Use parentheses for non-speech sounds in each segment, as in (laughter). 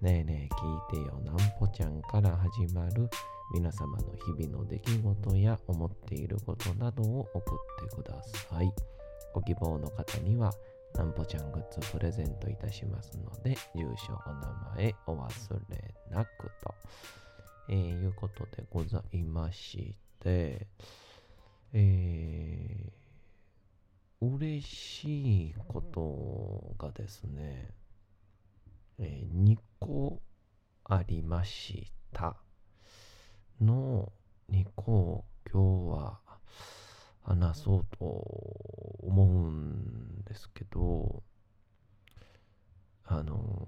ねえねえ聞いてよなんぽちゃんから始まる皆様の日々の出来事や思っていることなどを送ってください。ご希望の方にはなんぽちゃんグッズプレゼントいたしますので、住所、お名前お忘れなくと、えーいうことでございまして、えー、嬉しいことがですね、えー2個ありましたの2個を今日は話そうと思うんですけどあの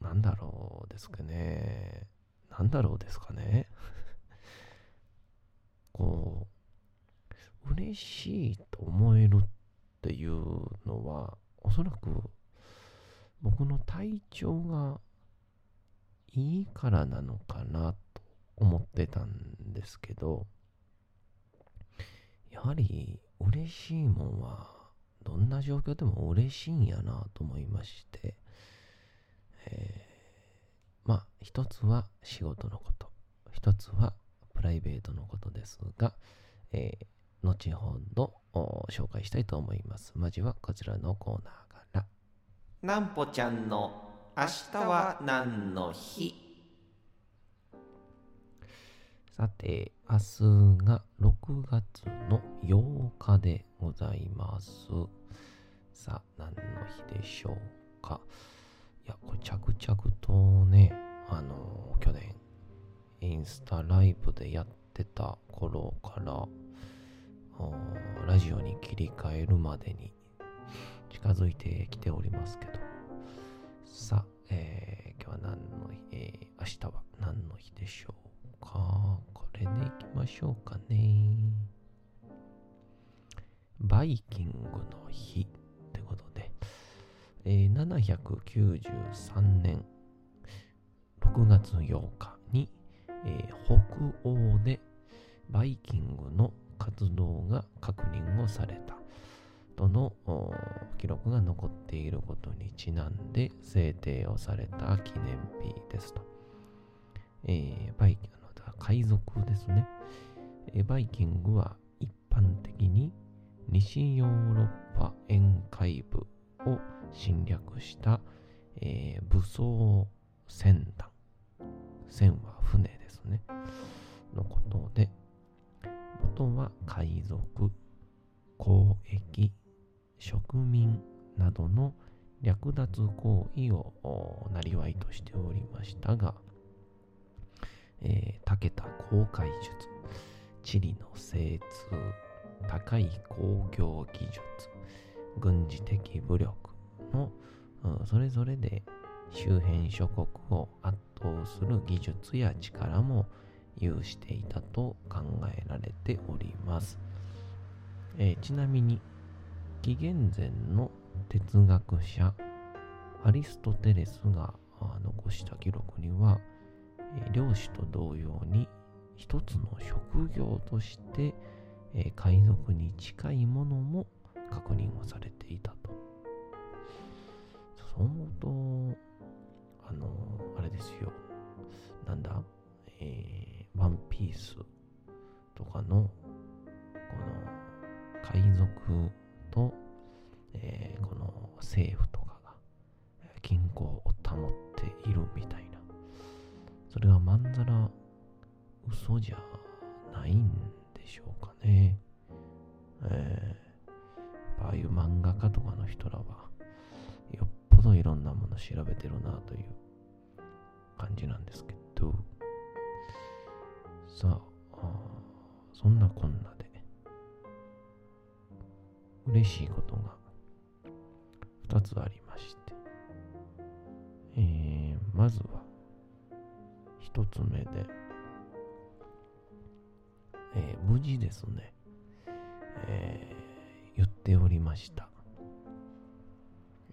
なんだろうですかね。なんだろうですかね。(laughs) こう嬉しいと思えるっていうのはおそらく僕の体調がいいからなのかなと思ってたんですけどやはり嬉しいもんはどんな状況でも嬉しいんやなと思いまして、えーまあ一つは仕事のこと一つはプライベートのことですが、えー後ほど紹介したいと思います。まずはこちらのコーナー。なんぽちゃんの明日は何の日？さて、明日が6月の8日でございます。さあ、何の日でしょうか？いや、これ着々とね、あの去年、インスタライブでやってた頃から、ラジオに切り替えるまでに近づいてきておりますけど、さあ、えー今日は何の日、えー明日は何の日でしょうか？これでいきましょうかね。バイキングの日ってことで、えー793年。6月8日に、えー北欧でバイキングの活動が確認をされた。との記録が残っていることにちなんで制定をされた記念日ですと。えーバイキングの海賊ですね、えバイキングは一般的に西ヨーロッパ沿海部を侵略した、えー武装船団。船は船ですね。のことで、元は海賊、交易、植民などの略奪行為をなりわいとしておりましたが、えー、長けた航海術、地理の精通、高い工業技術、軍事的武力の、うんそれぞれで周辺諸国を圧倒する技術や力も有していたと考えられております。えーちなみに、紀元前の哲学者アリストテレスが残した記録には、漁師と同様に一つの職業として、海賊に近いものも確認をされていたと。そう思うと、あのあれですよ。なんだ、えーワンピースとかの、この海賊と、えーこの政府とかがえー均衡を保っているみたいな。それはまんざら嘘じゃないんでしょうかね。えー、ああいう漫画家とかの人らは、よっぽどいろんなもの調べてるなという感じなんですけど、さあ、あそんなこんな、嬉しいことが2つありまして、えー、まずは、1つ目で、えー、無事ですね、えー、言っておりました。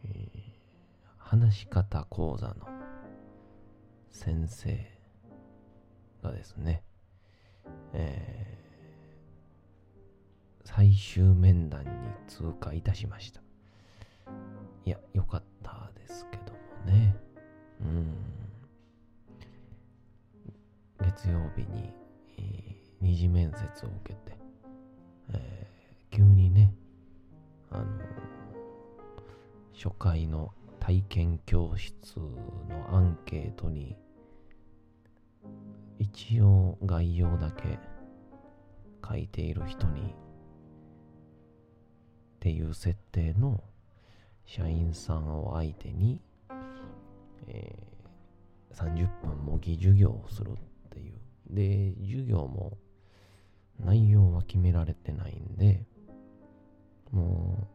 えー、話し方講座の先生がですね、えー、最終面談に通過いたしました。いや、よかったですけどもね。うん。月曜日に、えー、二次面接を受けて、えー、急にね、あの、初回の体験教室のアンケートに、一応概要だけ書いている人に、っていう設定の社員さんを相手に、えー、30分模擬授業をするっていう。で、授業も内容は決められてないんで、も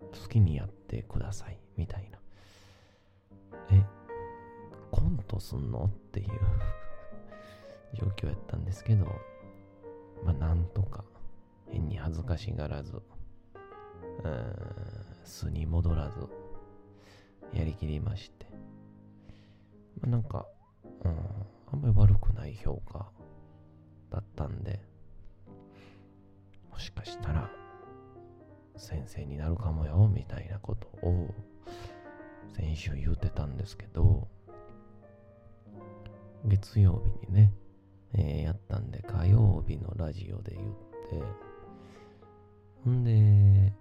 う好きにやってくださいみたいな。え、コントすんの？っていう (laughs) 状況やったんですけど、まあなんとか変に恥ずかしがらず、うん、素に戻らず、やりきりまして。まあ、なんか、うん、あんまり悪くない評価だったんで、もしかしたら、先生になるかもよ、みたいなことを、先週言うてたんですけど、月曜日にね、えー、やったんで、火曜日のラジオで言って、ほんで、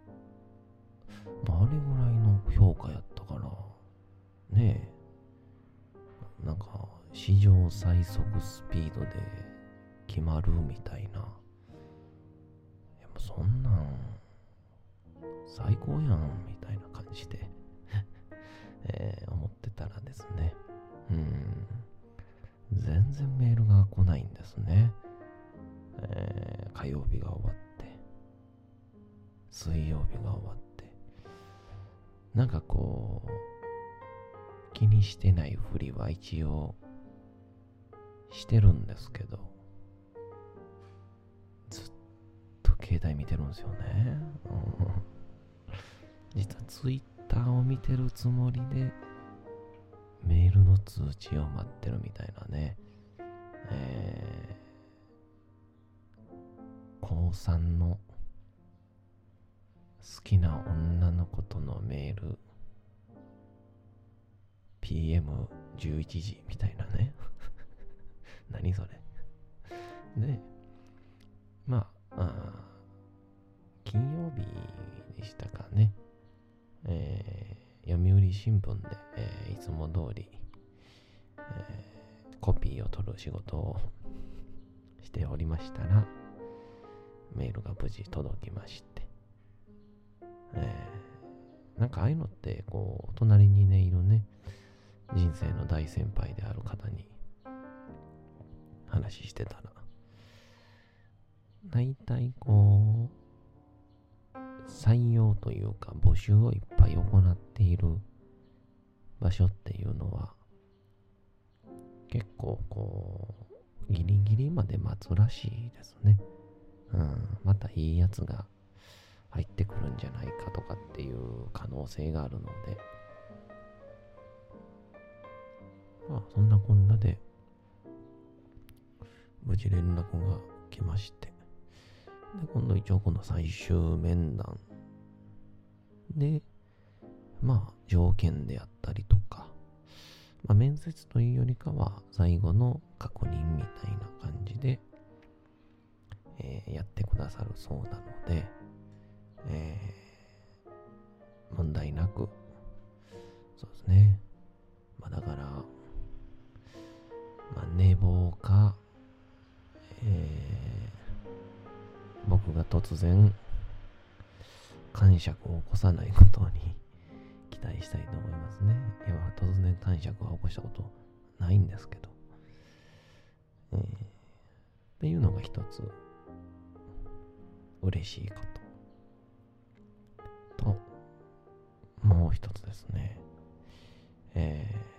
まあ、あれぐらいの評価やったから、ねえ、なんか、史上最速スピードで決まるみたいな。や、もうそんなん、最高やん、みたいな感じで (laughs) えー、思ってたらですね、うん、全然メールが来ないんですね。えー、火曜日が終わって、水曜日が終わって、なんかこう、気にしてないふりは一応してるんですけど、ずっと携帯見てるんですよね。実はツイッターを見てるつもりで、メールの通知を待ってるみたいなね。えー、高3の好きな女の子とのメール。PM11 時みたいなね。(laughs) 何それ。でまああ金曜日でしたかね。えー、読売新聞で、えー、いつも通り、えー、コピーを取る仕事をしておりましたらメールが無事届きましてえー、なんかああいうのって、こう、隣にね、いるね、人生の大先輩である方に話してたら、大体こう、採用というか募集をいっぱい行っている場所っていうのは、結構こう、ギリギリまで待つらしいですね。うん、またいいやつが入ってくるんじゃないかとかっていう可能性があるので、まあそんなこんなで、無事連絡が来まして、で、今度一応この最終面談で、まあ条件であったりとか、まあ面接というよりかは最後の確認みたいな感じで、え、やってくださるそうなので、えー、問題なく、そうですね。まあだから、まあ寝坊か、えー僕が突然、感触を起こさないことに (laughs) 期待したいと思いますね。いや、突然感触は起こしたことないんですけど。えーっていうのが一つ、嬉しいこと。と、もう一つですね。えー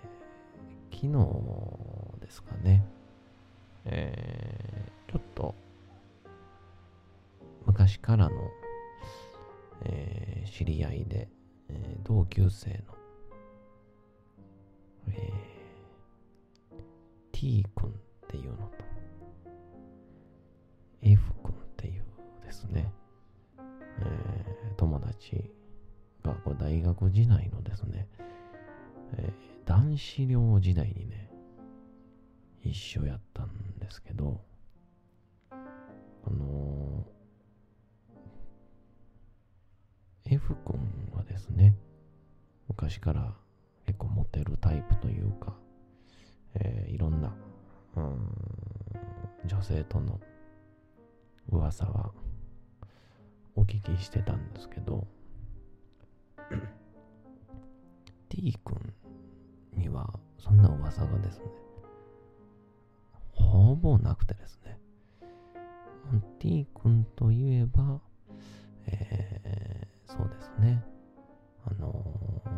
昨日ですかね。えーちょっと、昔からの、えー知り合いで、えー同級生の、えー T 君っていうのと、F 君っていうですね、友達が大学時代のですね、えー男子寮時代にね、一緒やったんですけど、あのー F 君はですね、昔から結構モテるタイプというか、えーいろんな、うん女性との噂はお聞きしてたんですけど、T 君にはそんな噂がですね、ほぼなくてですね、T 君といえば、えーそうですね、あのー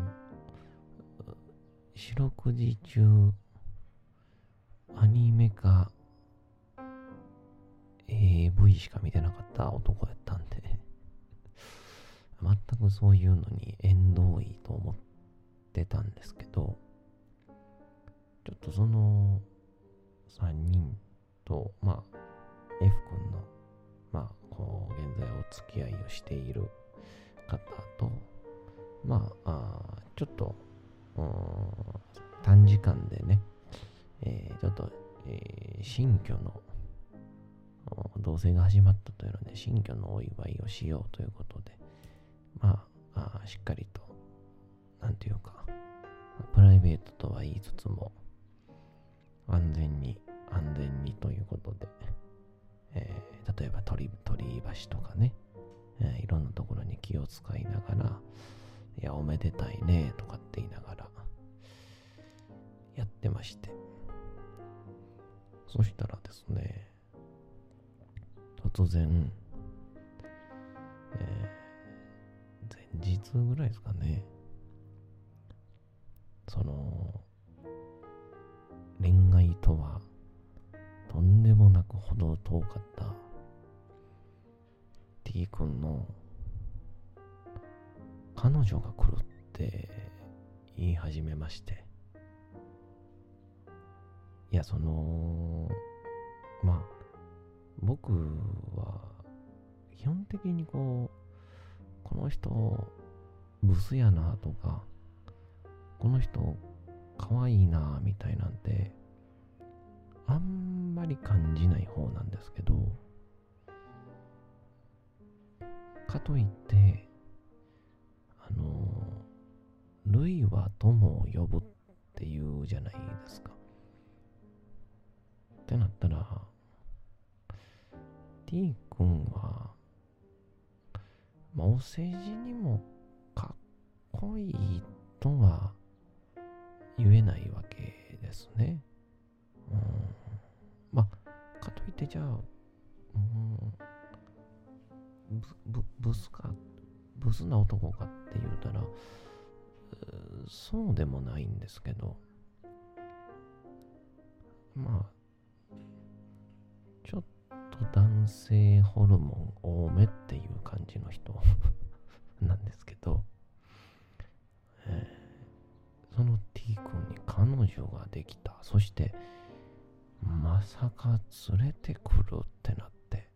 四六時中、アニメか AV しか見てなかった男やったんで、全くそういうのに縁遠いと思ってたんですけど、ちょっとその3人と、まあ、F 君の、まあ、こう、現在お付き合いをしている方と、まあ、ちょっと、短時間でね、えーちょっと、えー新居の、同棲が始まったというので、新居のお祝いをしようということで、まあ、あしっかりと、なんていうか、プライベートとは言いつつも、安全に、安全にということで、えー例えば鳥鳥橋とかね、えーいろんなところに気を使いながら、いや、おめでたいね、とかって言いながら、やってまして。そしたらですね、突然、えー前日ぐらいですかね、その、恋愛とは、とんでもなくほど遠かった。T 君の彼女が来るって言い始めまして。いやそのまあ僕は基本的にこうこの人ブスやなとかこの人可愛いなみたいなんてあんまり感じない方なんですけどかといってあの類は友を呼ぶっていうじゃないですか。ってなったら T 君はまあお世辞にもかっこいいとは言えないわけですね。うん、まあ、かといってじゃあ、うん、ブブブスか、ブスな男かって言うたら、うそうでもないんですけど、まあ、ちょっと男性ホルモン多めっていう感じの人 (laughs) なんですけど、えーその T 君に彼女ができた。そして、まさか連れてくるってなって。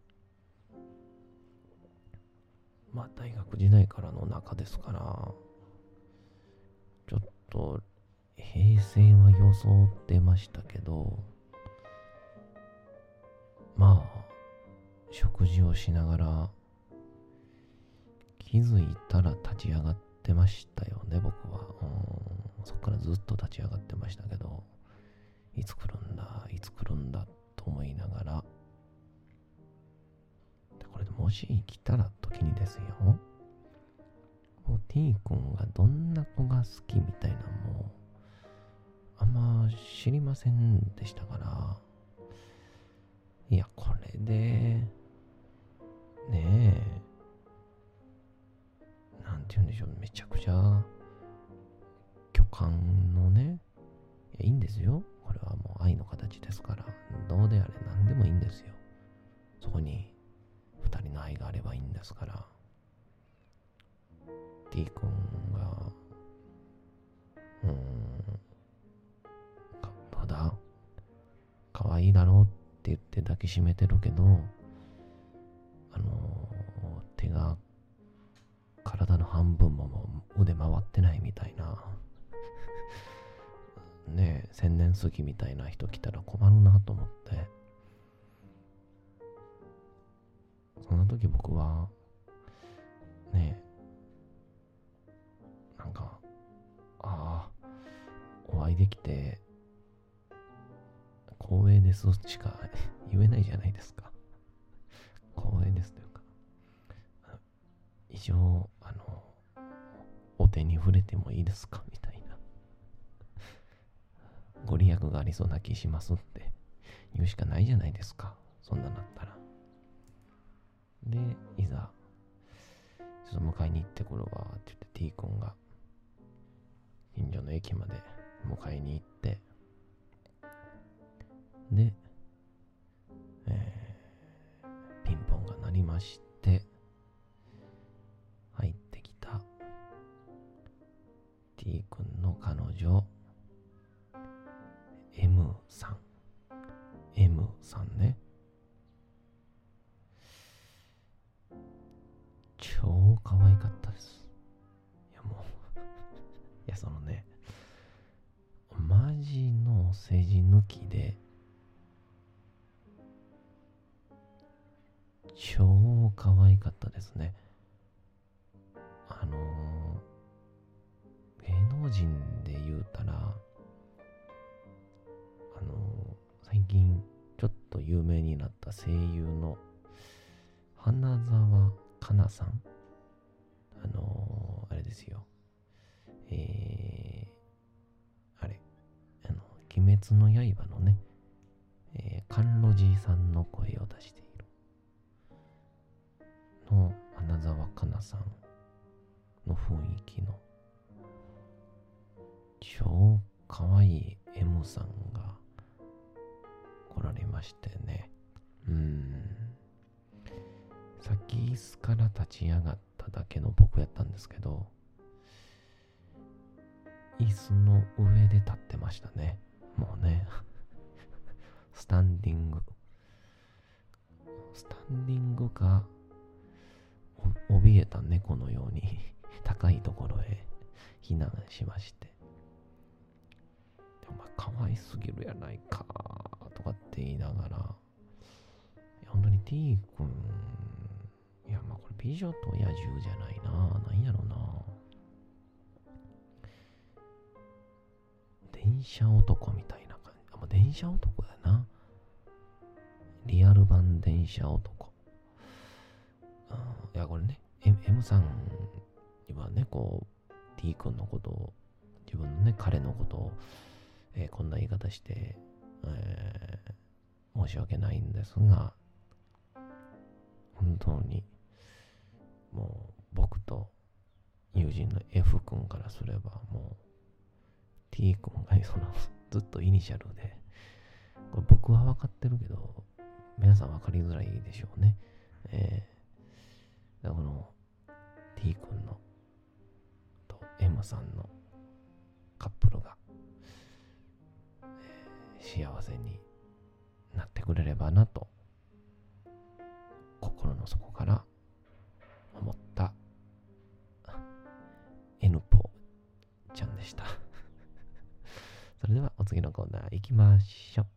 まあ大学時代からの仲ですから、ちょっと平成は装ってましたけど、まあ、食事をしながら、気づいたら立ち上がってましたよね、僕は。うん。そっからずっと立ち上がってましたけど、いつ来るんだ、いつ来るんだと思いながら、これでもし来たら時にですよ、もう T 君がどんな子が好きみたいなもう、あんま知りませんでしたから、いや、これで、ねえ、て言うんでしょう、めちゃくちゃ、巨漢のね、いやいいんですよ。これはもう愛の形ですから、どうであれ何でもいいんですよ。そこに二人の愛があればいいんですから。T 君が、うーん、かどうだ？可愛いだろうって言って抱きしめてるけど、あの手が体の半分ももう腕回ってないみたいな。ねえ、千年過ぎみたいな人来たら困るなと思って。そんな時僕は、ねえ、なんか、ああ、お会いできて、光栄ですしか (laughs) 言えないじゃないですか。光栄ですというか、以上、手に触れてもいいですか？みたいな。ご利益がありそうな気しますって言うしかないじゃないですか。そんななったら。で、いざ、ちょっと迎えに行ってくるわって言って T 君が近所の駅まで迎えに行って、で、えーピンポンが鳴りまして、T 君の彼女、M さん。M さんね。超可愛かったです。いやもう、(laughs) いやそのね、マジのお世辞抜きで、超可愛かったですね。ー芸能人で言うたら、あの最近ちょっと有名になった声優の花澤香菜さん。あのあれですよ。えー、あれ、あの、鬼滅の刃のね、えー、甘露寺さんの声を出している。の花澤香菜さんの雰囲気の超可愛い M さんが来られましてね。うーん。先椅子から立ち上がっただけの僕やったんですけど、椅子の上で立ってましたね。もうね。スタンディング。スタンディングか、怯えた猫のように (laughs) 高いところへ避難しまして。お前可愛すぎるやないかとかって言いながら、いや本当に T 君、いやまあこれ美女と野獣じゃないな。なんやろな。電車男みたいな感じ。あ、もう電車男だな。リアル版電車男。うんいや、これね、M, M さんにはね、こう、T 君のことを、自分のね、彼のことを、えーこんな言い方して、えー申し訳ないんですが、本当に、もう、僕と友人の F 君からすれば、もう、T 君がその、ずっとイニシャルで、これ僕は分かってるけど、皆さん分かりづらいでしょうね。えー、この T 君のと M さんのカップルが、幸せになってくれればなと心の底から思った N ポちゃんでした。それではお次のコーナー行きましょう。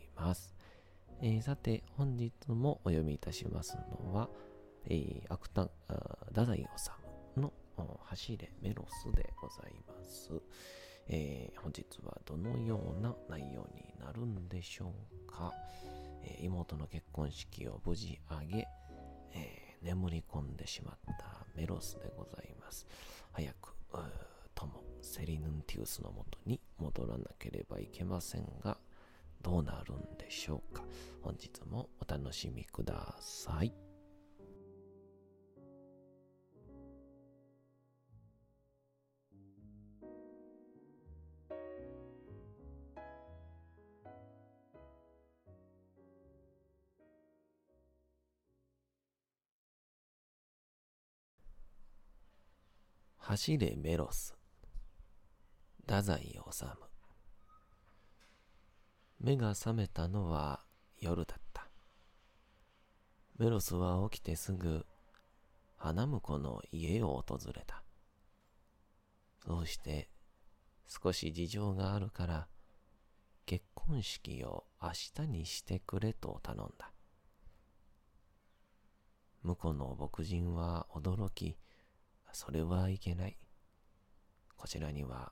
ます。えーさて、本日もお読みいたしますのは、えー、芥あ太宰治の走れメロスでございます。えー本日はどのような内容になるんでしょうか。えー妹の結婚式を無事挙げ、えー眠り込んでしまったメロスでございます。早く、うー友、セリヌンティウスのもとに戻らなければいけませんが、どうなるんでしょうか？本日もお楽しみください。走れメロス太宰治目が覚めたのは夜だったメロスは起きてすぐ花婿の家を訪れたそうして少し事情があるから結婚式を明日にしてくれと頼んだ婿の牧人は驚きそれはいけない。こちらには、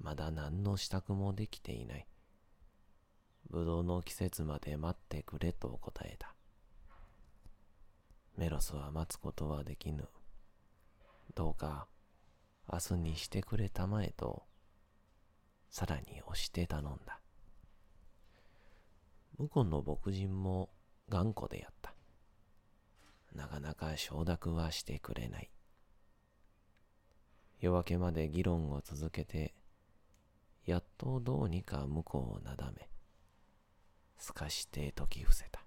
まだ何の支度もできていない。ぶどうの季節まで待ってくれと答えた。メロスは待つことはできぬ。どうか、明日にしてくれたまえと、さらに押して頼んだ。婿の牧人も頑固でやった。なかなか承諾はしてくれない。夜明けまで議論を続けて、やっとどうにか向こうをなだめ、すかして解き伏せた。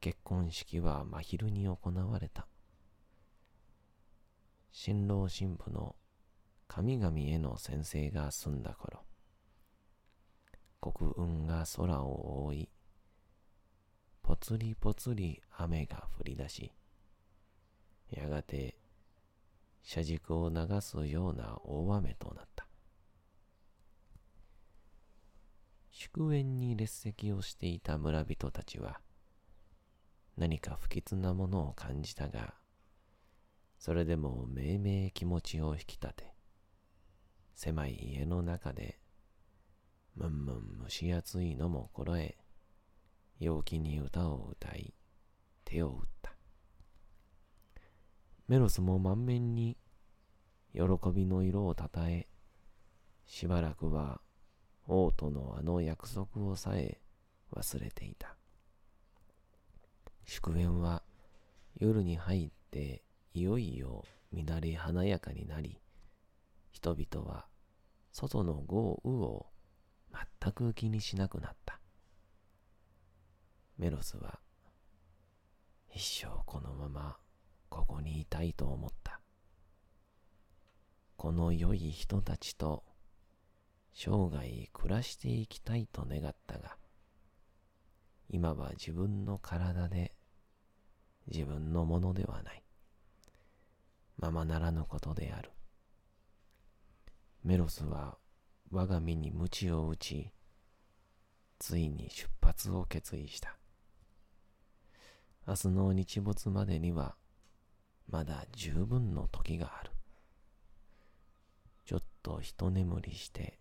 結婚式は真昼に行われた。新郎新婦の神々への宣誓が済んだ頃、黒雲が空を覆い、ぽつりぽつり雨が降り出し、やがて車軸を流すような大雨となった。祝宴に列席をしていた村人たちは、何か不吉なものを感じたが、それでもめいめい気持ちを引き立て、狭い家の中で、むんむん蒸し暑いのもころえ、陽気に歌を歌い、手を打った。メロスも満面に喜びの色をたたえ、しばらくは王とのあの約束をさえ忘れていた。祝宴は夜に入っていよいよ乱れ華やかになり、人々は外の豪雨を全く気にしなくなった。メロスは一生このままここにいたいと思った。この良い人たちと生涯暮らしていきたいと願ったが、今は自分の体で自分のものではない。ままならぬことである。メロスは我が身に鞭を打ち、ついに出発を決意した。明日の日没までには、まだ十分の時がある。ちょっと一眠りして、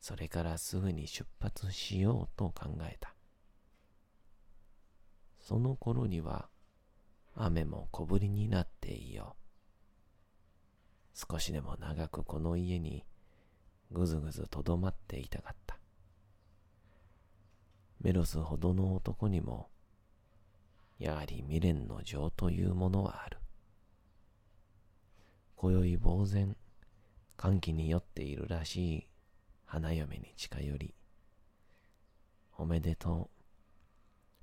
それからすぐに出発しようと考えた。その頃には、雨も小降りになっていよう。少しでも長くこの家にぐずぐずとどまっていたかった。メロスほどの男にも、やはり未練の情というものはある。今宵呆然、歓喜に酔っているらしい花嫁に近寄り、おめでと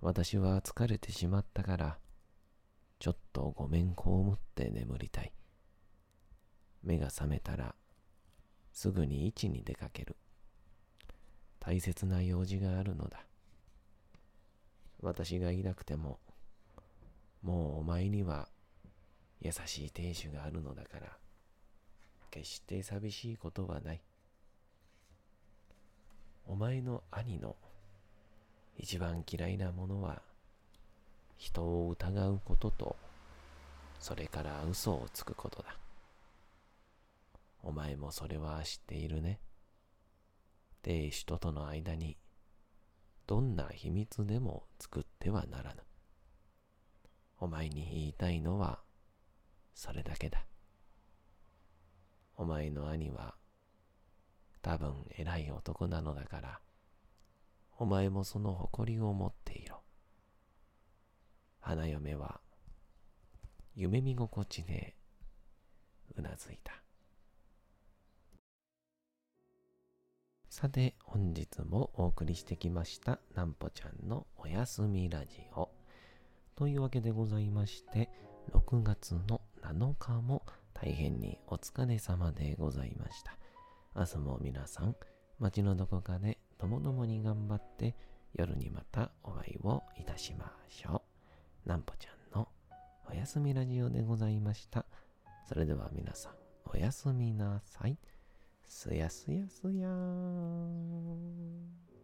う。私は疲れてしまったから、ちょっとごめんこうむって眠りたい。目が覚めたら、すぐに位置に出かける。大切な用事があるのだ。私がいなくても、もうお前には優しい亭主があるのだから、決して寂しいことはない。お前の兄の一番嫌いなものは、人を疑うことと、それから嘘をつくことだ。お前もそれは知っているね。亭主ととの間に、どんな秘密でも作ってはならぬ。お前に言いたいのは、それだけだ。お前の兄は、多分偉い男なのだから、お前もその誇りを持っていろ。花嫁は、夢見心地でうなずいた。さて、本日もお送りしてきました、なんぽちゃんのおやすみラジオ。というわけでございまして、6月の7日も大変にお疲れ様でございました。明日も皆さん、街のどこかでともどもに頑張って夜にまたお会いをいたしましょう。なんぽちゃんのおやすみラジオでございました。それでは皆さん、おやすみなさい。すやすやすやーん。